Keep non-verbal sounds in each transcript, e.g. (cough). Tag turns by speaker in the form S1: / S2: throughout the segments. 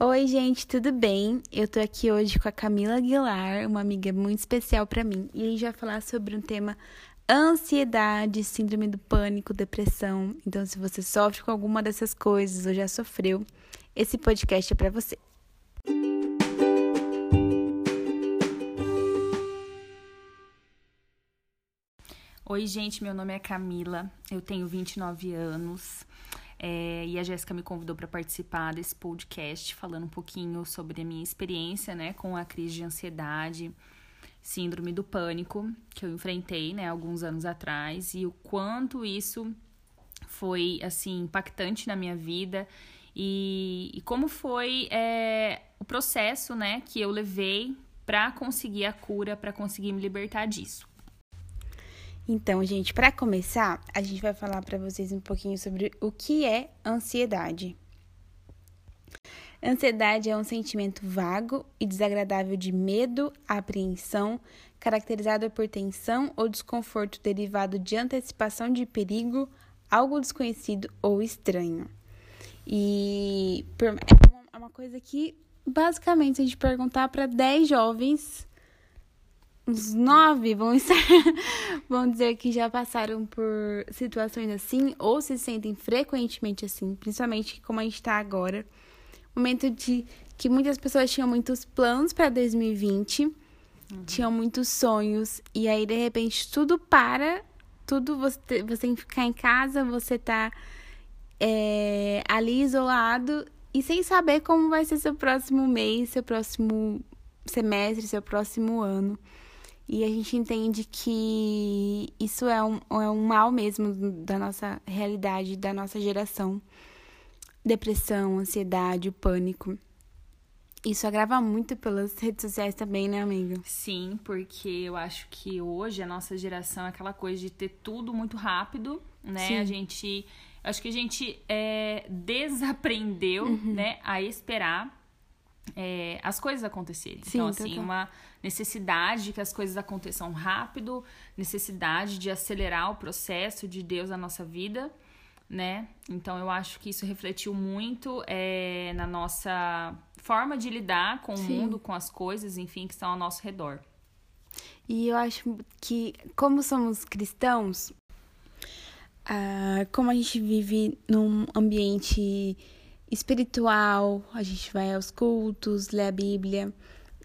S1: Oi, gente, tudo bem? Eu tô aqui hoje com a Camila Aguilar, uma amiga muito especial para mim, e a gente vai falar sobre um tema ansiedade, síndrome do pânico, depressão. Então, se você sofre com alguma dessas coisas ou já sofreu, esse podcast é para você.
S2: Oi, gente, meu nome é Camila, eu tenho 29 anos. É, e a Jéssica me convidou para participar desse podcast, falando um pouquinho sobre a minha experiência né, com a crise de ansiedade, síndrome do pânico, que eu enfrentei né, alguns anos atrás, e o quanto isso foi assim impactante na minha vida e, e como foi é, o processo né, que eu levei para conseguir a cura, para conseguir me libertar disso.
S1: Então, gente, para começar, a gente vai falar para vocês um pouquinho sobre o que é ansiedade. Ansiedade é um sentimento vago e desagradável de medo, apreensão, caracterizado por tensão ou desconforto derivado de antecipação de perigo, algo desconhecido ou estranho. E é uma coisa que, basicamente, se a gente perguntar para 10 jovens, uns nove vão estar, (laughs) vão dizer que já passaram por situações assim ou se sentem frequentemente assim, principalmente como a gente está agora. Momento de que muitas pessoas tinham muitos planos para 2020, uhum. tinham muitos sonhos e aí de repente tudo para, tudo você, você tem que ficar em casa, você tá é, ali isolado e sem saber como vai ser seu próximo mês, seu próximo semestre, seu próximo ano. E a gente entende que isso é um, é um mal mesmo da nossa realidade, da nossa geração. Depressão, ansiedade, pânico. Isso agrava muito pelas redes sociais também, né, amiga?
S2: Sim, porque eu acho que hoje a nossa geração é aquela coisa de ter tudo muito rápido, né? Sim. A gente. Acho que a gente é, desaprendeu, uhum. né, a esperar é, as coisas acontecerem. Sim, então, assim, total. uma necessidade de que as coisas aconteçam rápido, necessidade de acelerar o processo de Deus na nossa vida, né? Então, eu acho que isso refletiu muito é, na nossa forma de lidar com Sim. o mundo, com as coisas, enfim, que estão ao nosso redor.
S1: E eu acho que, como somos cristãos, ah, como a gente vive num ambiente espiritual, a gente vai aos cultos, lê a Bíblia.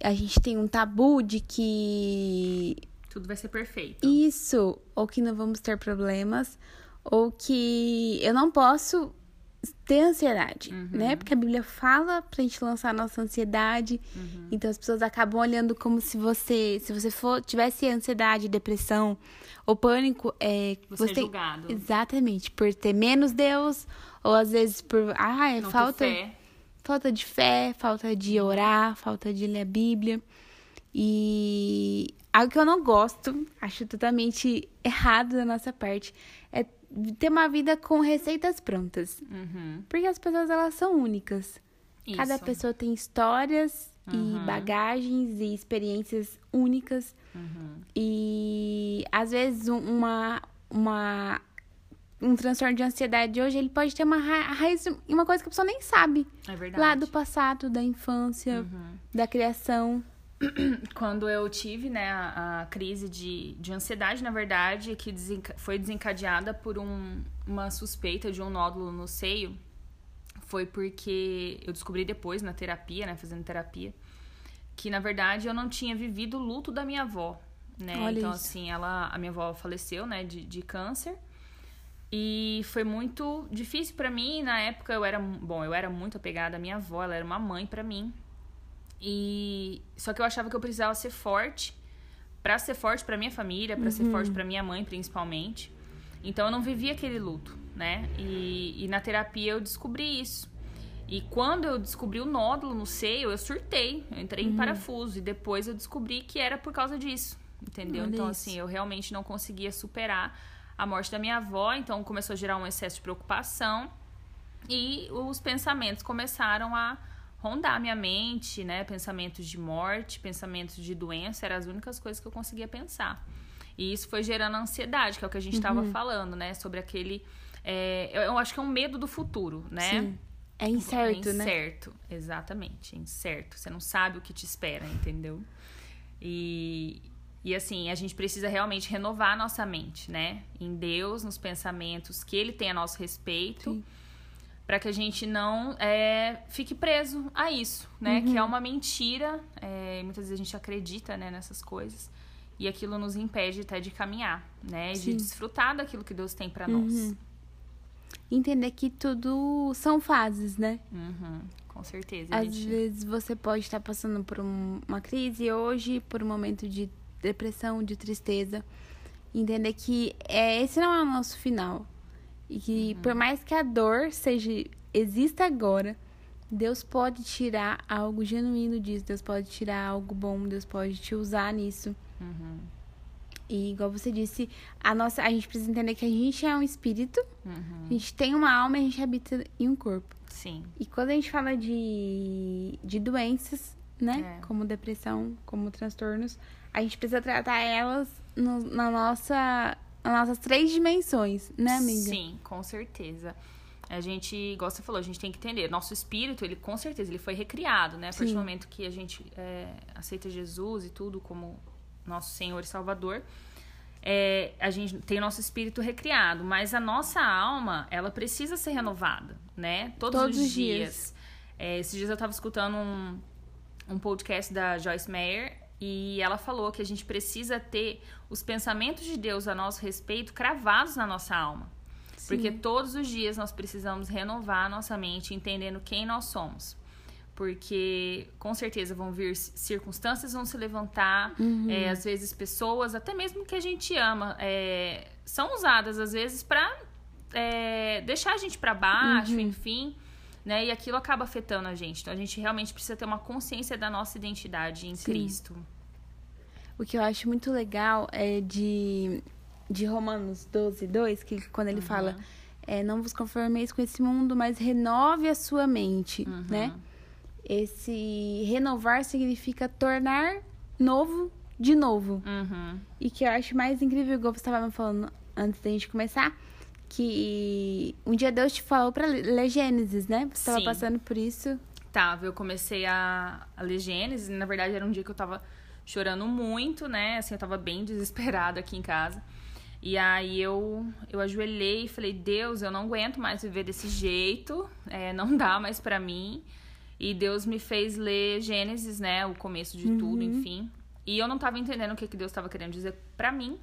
S1: A gente tem um tabu de que.
S2: Tudo vai ser perfeito.
S1: Isso, ou que não vamos ter problemas, ou que eu não posso ter ansiedade, uhum. né? Porque a Bíblia fala pra gente lançar a nossa ansiedade. Uhum. Então as pessoas acabam olhando como se você, se você for tivesse ansiedade, depressão ou pânico, é
S2: você, você é julgado.
S1: Exatamente, por ter menos Deus ou às vezes por ah, é falta falta de fé, falta de orar, falta de ler a Bíblia. E algo que eu não gosto, acho totalmente errado da nossa parte, é ter uma vida com receitas prontas. Uhum. Porque as pessoas, elas são únicas. Isso. Cada pessoa tem histórias uhum. e bagagens e experiências únicas. Uhum. E às vezes uma, uma um transtorno de ansiedade hoje, ele pode ter uma raiz uma coisa que a pessoa nem sabe.
S2: É verdade.
S1: Lá do passado, da infância, uhum. da criação. (clears throat)
S2: Quando eu tive, né, a, a, crise de, de ansiedade, na verdade, que desenca foi desencadeada por um, uma suspeita de um nódulo no seio, foi porque eu descobri depois na terapia, né, fazendo terapia, que na verdade eu não tinha vivido o luto da minha avó, né? Olha então, isso. assim, ela, a minha avó faleceu, né, de, de câncer. E foi muito difícil para mim. Na época eu era, bom, eu era muito apegada à minha avó, ela era uma mãe para mim. E só que eu achava que eu precisava ser forte para ser forte para minha família, para uhum. ser forte para minha mãe principalmente. Então eu não vivia aquele luto, né? E, e na terapia eu descobri isso. E quando eu descobri o nódulo no seio, eu surtei, eu entrei uhum. em parafuso e depois eu descobri que era por causa disso, entendeu? Olha então isso. assim, eu realmente não conseguia superar a morte da minha avó, então começou a gerar um excesso de preocupação e os pensamentos começaram a rondar a minha mente, né? Pensamentos de morte, pensamentos de doença, eram as únicas coisas que eu conseguia pensar. E isso foi gerando ansiedade, que é o que a gente estava uhum. falando, né? Sobre aquele. É, eu acho que é um medo do futuro, né? Sim.
S1: É incerto,
S2: é
S1: né?
S2: incerto, exatamente, é incerto. Você não sabe o que te espera, entendeu? E, e assim, a gente precisa realmente renovar a nossa mente, né? Em Deus, nos pensamentos que Ele tem a nosso respeito. Para que a gente não é, fique preso a isso, né?
S1: Uhum.
S2: Que é uma mentira. É, muitas vezes a gente acredita né, nessas coisas. E aquilo nos impede até de caminhar, né?
S1: Sim.
S2: De desfrutar daquilo que Deus tem para nós.
S1: Uhum. Entender que tudo são fases, né?
S2: Uhum, com certeza.
S1: Às
S2: gente.
S1: vezes você pode estar passando por um- uma crise hoje, por um momento de depressão, de tristeza. Entender que é, esse não é o nosso final. E que
S2: Uhum.
S1: por mais que a dor seja exista agora, Deus pode tirar algo genuíno disso. Deus pode tirar algo bom. Deus pode te usar nisso.
S2: Uhum,
S1: E igual você disse, a nossa, a gente precisa entender que a gente é um espírito,
S2: uhum.
S1: a gente tem uma alma e a gente habita em um corpo.
S2: Sim.
S1: E quando a gente fala de, de doenças, né?
S2: É.
S1: Como depressão, como transtornos, a gente precisa tratar elas no- na nossa, nas nossas três dimensões, né, amiga?
S2: Sim, com certeza. A gente, igual você falou, a gente tem que entender. Nosso espírito, ele com certeza, ele foi recriado, né? A partir
S1: Sim.
S2: do momento que a gente é, aceita Jesus e tudo como nosso Senhor e Salvador, é, a gente tem o nosso espírito recriado, mas a nossa alma, ela precisa ser renovada, né? Todos,
S1: Todos
S2: os
S1: dias.
S2: dias. É, esses dias eu tava escutando um, um podcast da Joyce Meyer e ela falou que a gente precisa ter os pensamentos de Deus a nosso respeito cravados na nossa alma.
S1: Sim.
S2: Porque todos os dias nós precisamos renovar a nossa mente, entendendo quem nós somos. Porque com certeza vão vir circunstâncias, vão se levantar,
S1: Uhum.
S2: é, às vezes pessoas, até mesmo que a gente ama, é, são usadas às vezes pra é, deixar a gente pra baixo,
S1: Uhum.
S2: enfim. Né? E aquilo acaba afetando a gente. Então a gente realmente precisa ter uma consciência da nossa identidade em
S1: Sim.
S2: Cristo.
S1: O que eu acho muito legal é de, de Romanos 12, 2, que quando ele fala, é, não vos conformeis com esse mundo, mas renove a sua mente,
S2: Uhum.
S1: né? Esse renovar significa tornar novo de novo.
S2: Uhum.
S1: E que eu acho mais incrível, igual você estava me falando antes da gente começar, que um dia Deus te falou pra ler Gênesis, né? Você estava passando por isso.
S2: Tava, eu comecei a, a ler Gênesis, e na verdade era um dia que eu tava chorando muito, né? Assim, eu tava bem desesperada aqui em casa. E aí eu, eu ajoelhei e falei, Deus, eu não aguento mais viver desse jeito, é, não dá mais pra mim. E Deus me fez ler Gênesis, né? O começo de tudo, enfim. E eu não tava entendendo o que, que Deus tava querendo dizer pra mim.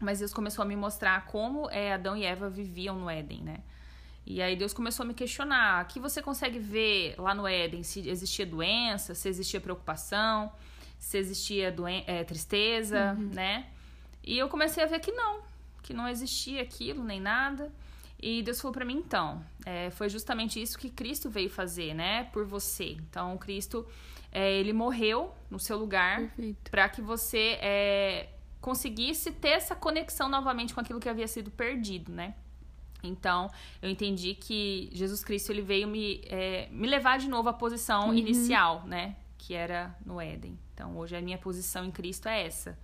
S2: Mas Deus começou a me mostrar como é, Adão e Eva viviam no Éden, né? E aí Deus começou a me questionar: o que você consegue ver lá no Éden? Se existia doença, se existia preocupação, se existia é, tristeza, né? E eu comecei a ver que não, que não existia aquilo nem nada. E Deus falou pra mim, então, é, foi justamente isso que Cristo veio fazer, né? Por você. Então, Cristo, é, ele morreu no seu lugar para que você conseguisse ter essa conexão novamente com aquilo que havia sido perdido, né? Então, eu entendi que Jesus Cristo ele veio me, é, me levar de novo à posição inicial, né? Que era no Éden. Então, hoje a minha posição em Cristo é essa.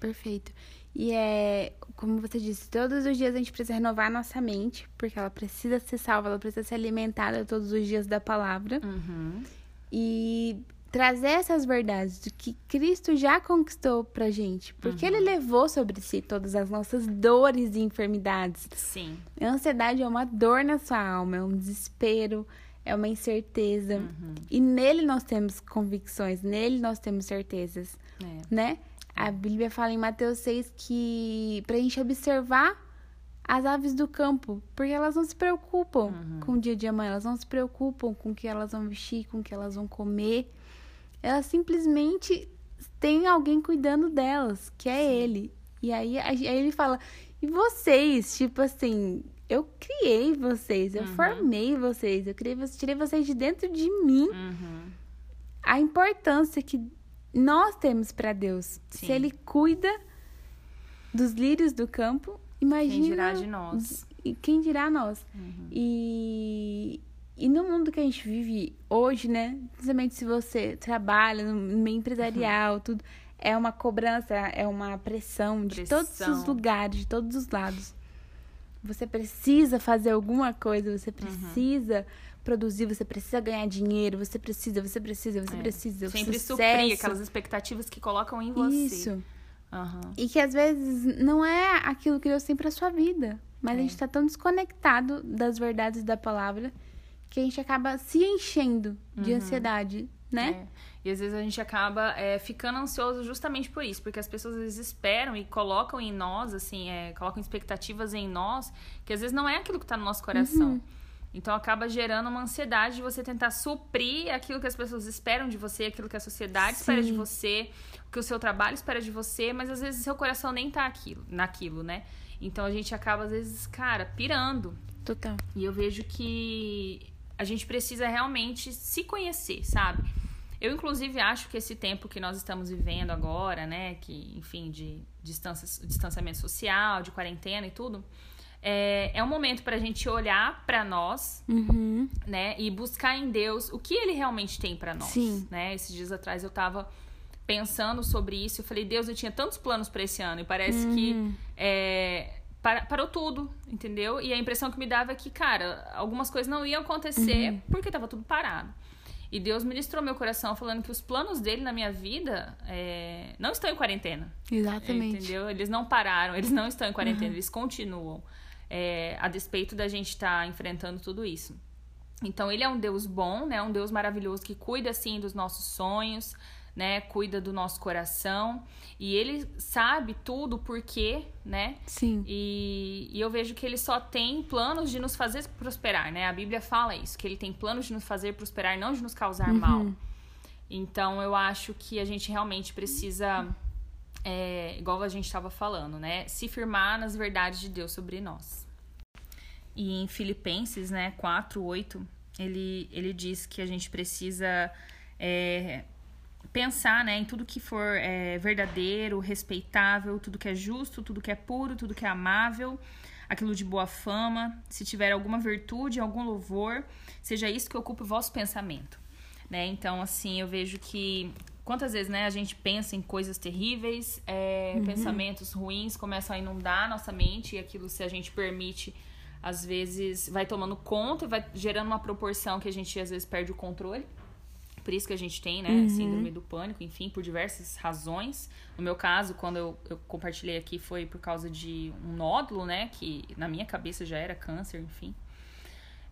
S1: Perfeito. E é, como você disse, todos os dias a gente precisa renovar a nossa mente, porque ela precisa ser salva, ela precisa ser alimentada todos os dias da palavra.
S2: Uhum.
S1: E trazer essas verdades do que Cristo já conquistou pra gente. Porque ele levou sobre si todas as nossas dores e enfermidades.
S2: Sim.
S1: A ansiedade é uma dor na sua alma, é um desespero, é uma incerteza. E nele nós temos convicções, nele nós temos certezas,
S2: É.
S1: né? A Bíblia fala em Mateus 6 que pra gente observar as aves do campo, porque elas não se preocupam com o dia de amanhã, elas não se preocupam com o que elas vão vestir, com o que elas vão comer. Elas simplesmente têm alguém cuidando delas, que é ele. E aí, aí ele fala: "E vocês, tipo assim, eu criei vocês, eu formei vocês, eu criei tirei vocês de dentro de mim.
S2: Uhum.
S1: A importância que nós temos para Deus.
S2: Sim.
S1: Se ele cuida dos lírios do campo, imagina
S2: Quem dirá de nós?
S1: e quem dirá nós.
S2: Uhum.
S1: E, e no mundo que a gente vive hoje, né? Principalmente se você trabalha no meio empresarial,
S2: Uhum.
S1: tudo, é uma cobrança, é uma pressão de todos os
S2: Pressão.
S1: lugares, de todos os lados. Você precisa fazer alguma coisa,
S2: Uhum.
S1: você precisa produzir, você precisa ganhar dinheiro, você precisa, você precisa, você
S2: É.
S1: precisa.
S2: Sempre
S1: sucesso.
S2: suprir aquelas expectativas que colocam em você.
S1: Isso.
S2: Aham.
S1: E que às vezes não é aquilo que Deus tem pra sua vida. Mas a
S2: É.
S1: gente tá tão desconectado das verdades da palavra que a gente acaba se enchendo de ansiedade, né?
S2: É. E às vezes a gente acaba é, ficando ansioso justamente por isso, porque as pessoas às vezes esperam e colocam em nós, assim, é, colocam expectativas em nós, que às vezes não é aquilo que tá no nosso coração.
S1: Uhum.
S2: Então acaba gerando uma ansiedade de você tentar suprir aquilo que as pessoas esperam de você, aquilo que a sociedade espera de
S1: Sim.
S2: você, o que o seu trabalho espera de você, mas às vezes seu coração nem tá aquilo, naquilo, né? Então a gente acaba, às vezes, cara, pirando.
S1: Total.
S2: E eu vejo que a gente precisa realmente se conhecer, sabe? Eu, inclusive, acho que esse tempo que nós estamos vivendo agora, né? Que, enfim, de distância, distanciamento social, de quarentena e tudo, é, é um momento pra gente olhar pra nós,
S1: Uhum.
S2: né? E buscar em Deus o que Ele realmente tem pra nós,
S1: Sim.
S2: né? Esses dias atrás eu tava pensando sobre isso. Eu falei, Deus, eu tinha tantos planos pra esse ano e parece que é, para- parou tudo, entendeu? E a impressão que me dava é que, cara, algumas coisas não iam acontecer porque tava tudo parado. E Deus ministrou meu coração falando que os planos dele na minha vida é, não estão em quarentena.
S1: Exatamente.
S2: Entendeu? Eles não pararam, eles não estão em quarentena, eles continuam. é, a despeito da gente estar enfrentando tudo isso. Então, ele é um Deus bom, né? Um Deus maravilhoso que cuida, assim, dos nossos sonhos, né? Cuida do nosso coração. E ele sabe tudo por quê, né?
S1: Sim.
S2: E, e eu vejo que ele só tem planos de nos fazer prosperar, né? A Bíblia fala isso, que ele tem planos de nos fazer prosperar, não de nos causar mal. Então eu acho que a gente realmente precisa, é, igual a gente estava falando, né? Se firmar nas verdades de Deus sobre nós. E em Filipenses, né, 4, 8, ele, ele diz que a gente precisa é, pensar né, em tudo que for é, verdadeiro, respeitável, tudo que é justo, tudo que é puro, tudo que é amável, aquilo de boa fama, se tiver alguma virtude, algum louvor, seja isso que ocupe o vosso pensamento. Né? Então, assim, eu vejo que quantas vezes né, a gente pensa em coisas terríveis, é, pensamentos ruins começam a inundar a nossa mente e aquilo, se a gente permite, às vezes vai tomando conta e vai gerando uma proporção que a gente às vezes perde o controle. Por isso que a gente tem, né, síndrome do pânico, enfim, por diversas razões. No meu caso, quando eu, eu compartilhei aqui, foi por causa de um nódulo, né, que na minha cabeça já era câncer, enfim.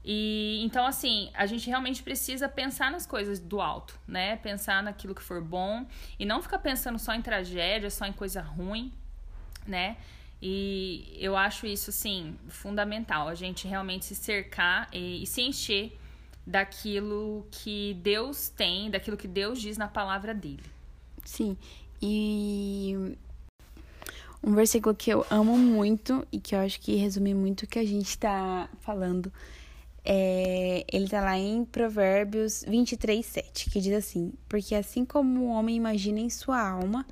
S2: E então, assim, a gente realmente precisa pensar nas coisas do alto, né? Pensar naquilo que for bom e não ficar pensando só em tragédia, só em coisa ruim, né? E eu acho isso, assim, fundamental. A gente realmente se cercar e, e se encher daquilo que Deus tem, daquilo que Deus diz na palavra dele.
S1: Sim. E um versículo que eu amo muito e que eu acho que resume muito o que a gente tá falando. É, ele tá lá em Provérbios 23, 7, que diz assim: Porque assim como o homem imagina em sua alma,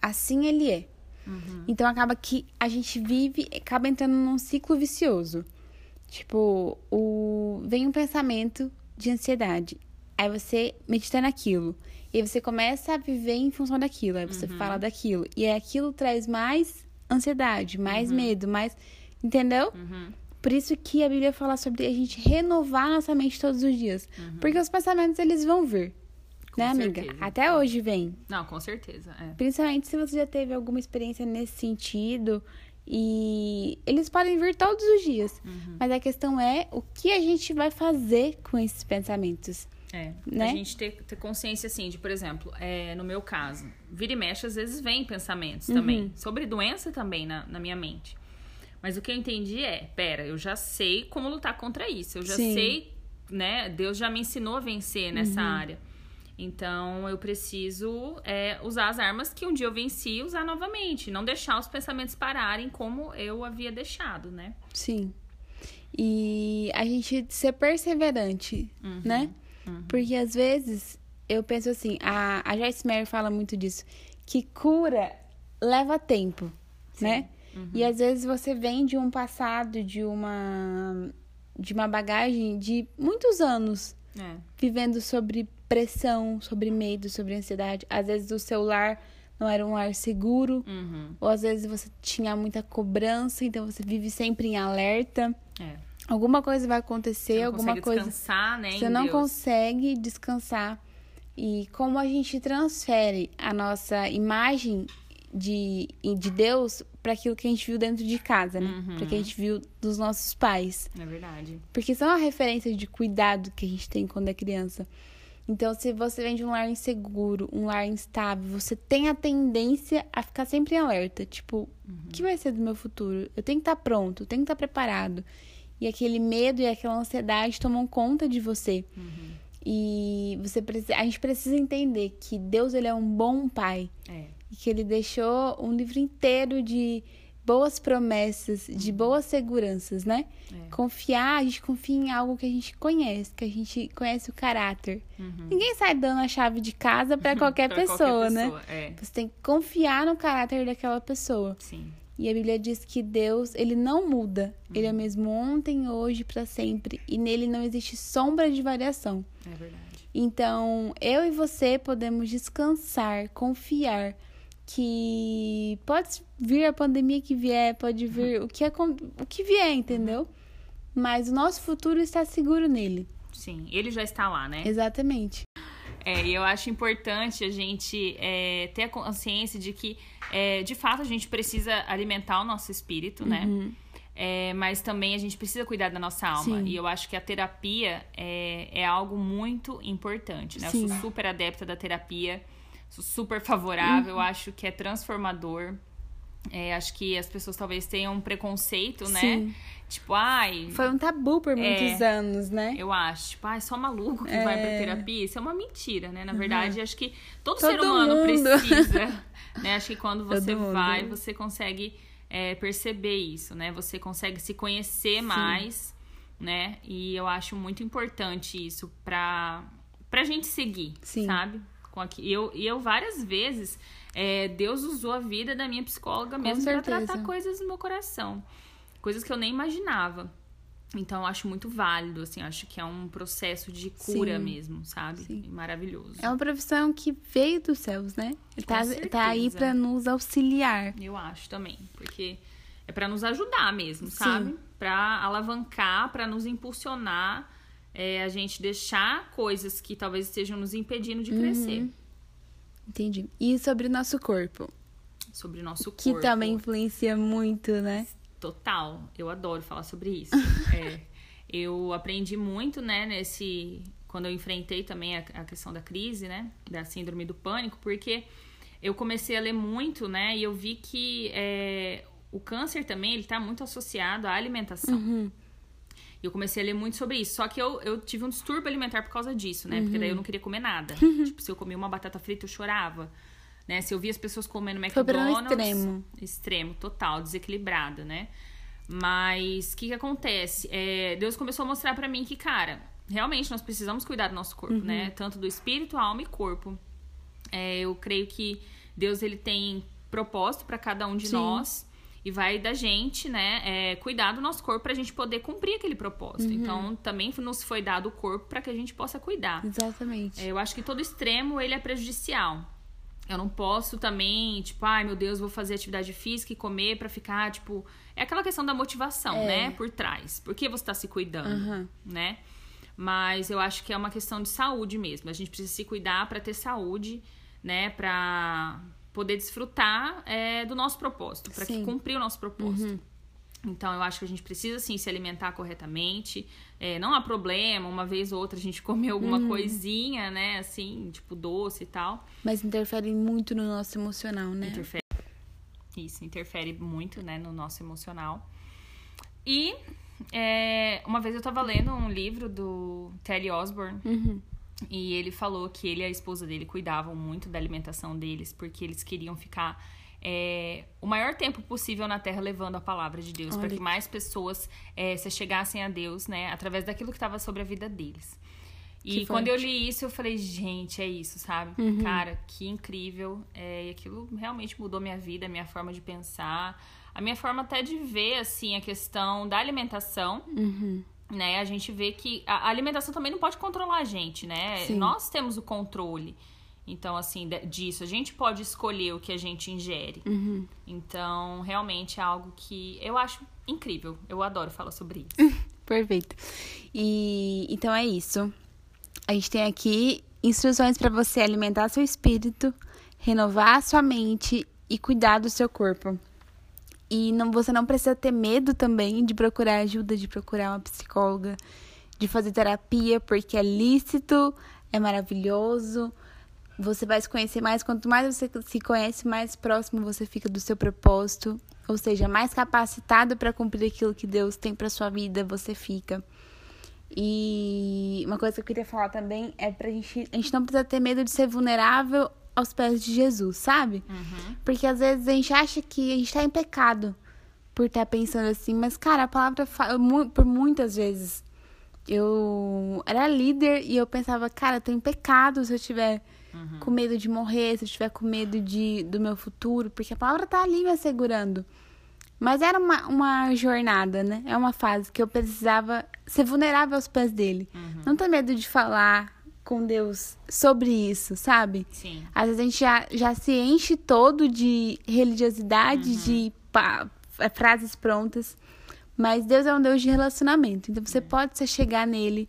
S1: assim ele é. Então acaba que a gente vive, acaba entrando num ciclo vicioso. Tipo, o vem um pensamento de ansiedade. Aí você medita naquilo. E aí você começa a viver em função daquilo. Aí você fala daquilo. E aí aquilo traz mais ansiedade, mais medo, mais. Entendeu? Por isso que a Bíblia fala sobre a gente renovar nossa mente todos os dias. Porque os pensamentos, eles vão vir.
S2: Com
S1: né, amiga?
S2: certeza.
S1: Até hoje vem.
S2: Não, com certeza. É.
S1: Principalmente se você já teve alguma experiência nesse sentido. E eles podem vir todos os dias. Mas a questão é o que a gente vai fazer com esses pensamentos.
S2: É,
S1: Né?
S2: a gente ter, ter consciência, assim, de, por exemplo, é, no meu caso, vira e mexe, às vezes vem pensamentos também, sobre doença também na, na minha mente. Mas o que eu entendi é, pera, eu já sei como lutar contra isso, eu já
S1: Sim.
S2: sei, né, Deus já me ensinou a vencer nessa área. Então, eu preciso é, usar as armas que um dia eu venci e usar novamente, não deixar os pensamentos pararem como eu havia deixado, né?
S1: Sim. E a gente ser perseverante, né? Porque às vezes eu penso assim, a, a Joyce Meyer fala muito disso, que cura leva tempo, né? E às vezes você vem de um passado, de uma de uma bagagem de muitos anos
S2: É.
S1: vivendo sobre pressão, sobre medo, sobre ansiedade. Às vezes o seu lar não era um lar seguro,
S2: Uhum.
S1: ou às vezes você tinha muita cobrança, então você vive sempre em alerta.
S2: É.
S1: alguma coisa vai acontecer, alguma coisa.
S2: descansar, né?
S1: Você não
S2: Deus.
S1: consegue descansar. E como a gente transfere a nossa imagem de, de Deus para aquilo que a gente viu dentro de casa, né?
S2: Uhum.
S1: Para que a gente viu dos nossos pais.
S2: É verdade.
S1: Porque são a referência de cuidado que a gente tem quando é criança. Então, se você vem de um lar inseguro, um lar instável, você tem a tendência a ficar sempre em alerta. Tipo, o que vai ser do meu futuro? Eu tenho que estar pronto, eu tenho que estar preparado. E aquele medo e aquela ansiedade tomam conta de você. E você a gente precisa entender que Deus ele é um bom pai
S2: É.
S1: e que ele deixou um livro inteiro de boas promessas, de boas seguranças, né?
S2: É.
S1: Confiar, a gente confia em algo que a gente conhece, que a gente conhece o caráter.
S2: Uhum.
S1: Ninguém sai dando a chave de casa para (laughs) qualquer, pessoa,
S2: qualquer
S1: né?
S2: pessoa, É.
S1: Você tem que confiar no caráter daquela pessoa.
S2: Sim.
S1: E a Bíblia diz que Deus, ele não muda. Ele é o mesmo ontem, hoje, para sempre. E nele não existe sombra de variação.
S2: É verdade.
S1: Então, eu e você podemos descansar, confiar que pode vir a pandemia que vier, pode vir o que, acon- o que vier, entendeu? Mas o nosso futuro está seguro nele.
S2: Sim. Ele já está lá, né?
S1: Exatamente.
S2: É, e eu acho importante a gente é, ter a consciência de que, é, de fato, a gente precisa alimentar o nosso espírito, né? É, mas também a gente precisa cuidar da nossa alma.
S1: Uhum. Sim.
S2: E eu acho que a terapia é, é algo muito importante, né? Eu
S1: Sim.
S2: sou super adepta da terapia, sou super favorável, eu acho que é transformador. É, acho que as pessoas talvez tenham um preconceito, né?
S1: Sim.
S2: Tipo, ai,
S1: Foi um tabu por muitos anos, né?
S2: eu acho, tipo, é só maluco que
S1: É.
S2: vai pra terapia. Isso é uma mentira, né? Na verdade, acho que todo,
S1: Todo
S2: ser humano
S1: mundo.
S2: precisa. (laughs) né? Acho que quando você
S1: Todo mundo.
S2: vai, você consegue é, perceber isso, né? Você consegue se conhecer mais, né? E eu acho muito importante isso pra, pra gente seguir,
S1: Sim.
S2: sabe? Com aqui. Eu, e eu várias vezes, é, Deus usou a vida da minha psicóloga mesmo
S1: certeza.
S2: tratar coisas no meu coração. Coisas que eu nem imaginava. Então, eu acho muito válido, assim, acho que é um processo de cura
S1: Sim.
S2: mesmo, sabe?
S1: Sim.
S2: E Maravilhoso.
S1: É uma profissão que veio dos céus, né? Tá, tá aí para nos auxiliar.
S2: Eu acho também, porque é pra nos ajudar mesmo, sabe? Pra alavancar, pra nos impulsionar, é, a gente deixar coisas que talvez estejam nos impedindo de crescer
S1: Uhum. Entendi. E sobre o nosso corpo,
S2: sobre o nosso corpo.
S1: que também influencia muito, né?
S2: Total, eu adoro falar sobre isso. (laughs) É, eu aprendi muito, né, nesse. Quando eu enfrentei também a, a questão da crise, né, da síndrome do pânico, porque eu comecei a ler muito, né, e eu vi que é, o câncer também, ele tá muito associado à alimentação.
S1: Uhum.
S2: E eu comecei a ler muito sobre isso. Só que eu, eu tive um distúrbio alimentar por causa disso, né? Porque
S1: Uhum.
S2: daí eu não queria comer nada. tipo, se eu comia uma batata frita, eu chorava. Né? Se eu via as pessoas comendo
S1: Foi para
S2: McDonald's...
S1: extremo.
S2: Extremo, total, desequilibrada, né? Mas o que que acontece? É, Deus começou a mostrar pra mim que, cara, realmente nós precisamos cuidar do nosso corpo, né? Tanto do espírito, alma e corpo. É, eu creio que Deus ele tem propósito pra cada um de
S1: Sim.
S2: nós e vai da gente, né, é, cuidar do nosso corpo pra gente poder cumprir aquele propósito. Então, também nos foi dado o corpo pra que a gente possa cuidar.
S1: Exatamente.
S2: É, eu acho que todo extremo ele é prejudicial. Eu não posso também, tipo, ai meu Deus, vou fazer atividade física e comer pra ficar, tipo. É aquela questão da motivação,
S1: É.
S2: né? Por trás. Por que você tá se cuidando,
S1: Aham.
S2: né? Mas eu acho que é uma questão de saúde mesmo. A gente precisa se cuidar pra ter saúde, né? Pra poder desfrutar é, do nosso propósito.
S1: Uhum.
S2: cumprir o nosso propósito. Então, eu acho que a gente precisa, sim, se alimentar corretamente. É, não há problema, uma vez ou outra a gente (laughs) comer alguma
S1: Uhum.
S2: coisinha, né? Assim, tipo doce e tal.
S1: Mas interfere muito no nosso emocional, né?
S2: Interfere. Isso, interfere muito, né, no nosso emocional. E é, uma vez eu tava lendo um livro do Telly Osborne.
S1: Uhum.
S2: E ele falou que ele e a esposa dele cuidavam muito da alimentação deles, porque eles queriam ficar é, o maior tempo possível na Terra levando a palavra de Deus, para que mais pessoas é, se chegassem a Deus, né, através daquilo que estava sobre a vida deles. E quando eu li isso, eu falei, gente, é isso, sabe?
S1: Uhum.
S2: Cara, que incrível. É, e aquilo realmente mudou minha vida, minha forma de pensar, a minha forma até de ver, assim, a questão da alimentação
S1: Uhum.
S2: Né? A gente vê que a alimentação também não pode controlar a gente, né?
S1: Sim.
S2: Nós temos o controle. Então, assim, disso. A gente pode escolher o que a gente ingere.
S1: Uhum.
S2: Então, realmente é algo que eu acho incrível. Eu adoro falar sobre isso. (laughs)
S1: Perfeito. E então é isso. A gente tem aqui instruções para você alimentar seu espírito, renovar sua mente e cuidar do seu corpo. E não, você não precisa ter medo também de procurar ajuda, de procurar uma psicóloga, de fazer terapia, porque é lícito, é maravilhoso. Você vai se conhecer mais. Quanto mais você se conhece, mais próximo você fica do seu propósito. Ou seja, mais capacitado para cumprir aquilo que Deus tem para sua vida, você fica. E uma coisa que eu queria falar também é pra gente. A gente não precisa ter medo de ser vulnerável aos pés de Jesus, sabe? Uhum. Porque às vezes a gente acha que a gente tá em pecado por estar tá pensando assim, mas cara, a palavra fala por muitas vezes. Eu era líder e eu pensava, cara, eu tô em pecado se eu tiver uhum. com medo de morrer, se eu tiver com medo de, do meu futuro, porque a palavra tá ali me assegurando. Mas era uma, uma jornada, né? É uma fase que eu precisava ser vulnerável aos pés dele. Uhum. Não ter medo de falar com Deus sobre isso, sabe?
S2: Sim.
S1: Às vezes a gente já, já se enche todo de religiosidade, uhum. de pá, é, frases prontas. Mas Deus é um Deus de relacionamento. Então você é. pode se chegar nele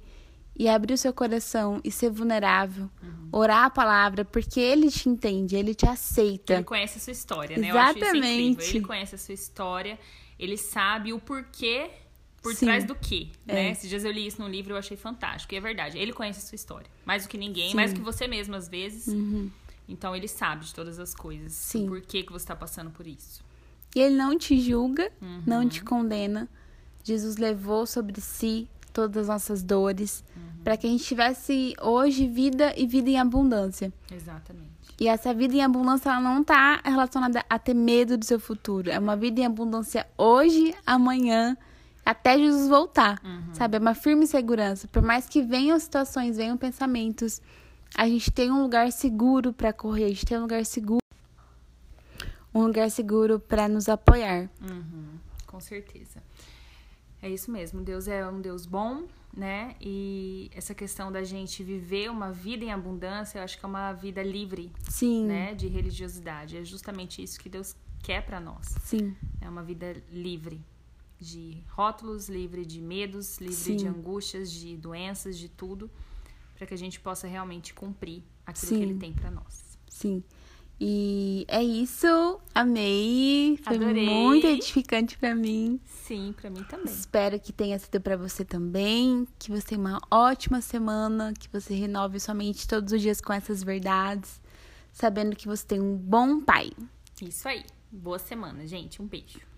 S1: e abrir o seu coração e ser vulnerável, uhum. orar a palavra, porque ele te entende, ele te aceita.
S2: Ele conhece a sua história, né?
S1: Exatamente.
S2: Ele conhece a sua história, ele sabe o porquê por Sim. trás do quê, é. né? Esses dias eu li isso num livro e eu achei fantástico. E é verdade, ele conhece a sua história. Mais do que ninguém, Sim. mais do que você mesmo, às vezes.
S1: Uhum.
S2: Então ele sabe de todas as coisas.
S1: Sim.
S2: Por que, que você está passando por isso.
S1: E ele não te julga, uhum. não te condena. Jesus levou sobre si todas as nossas dores, uhum. para que a gente tivesse hoje vida e vida em abundância.
S2: Exatamente.
S1: E essa vida em abundância ela não está relacionada a ter medo do seu futuro. É uma vida em abundância hoje, amanhã, até Jesus voltar. Uhum. Sabe? É uma firme segurança. Por mais que venham situações, venham pensamentos, a gente tem um lugar seguro para correr, a gente tem um lugar seguro. Um lugar seguro para nos apoiar.
S2: Uhum. Com certeza. É isso mesmo, Deus é um Deus bom, né? E essa questão da gente viver uma vida em abundância, eu acho que é uma vida livre,
S1: Sim.
S2: né, de religiosidade. É justamente isso que Deus quer para nós.
S1: Sim.
S2: É uma vida livre de rótulos, livre de medos, livre Sim. de angústias, de doenças, de tudo, para que a gente possa realmente cumprir aquilo Sim. que ele tem para nós.
S1: Sim. E é isso. Amei. Foi
S2: Adorei.
S1: muito edificante para mim.
S2: Sim, para mim também.
S1: Espero que tenha sido para você também. Que você tenha uma ótima semana. Que você renove sua mente todos os dias com essas verdades. Sabendo que você tem um bom pai.
S2: Isso aí. Boa semana, gente. Um beijo.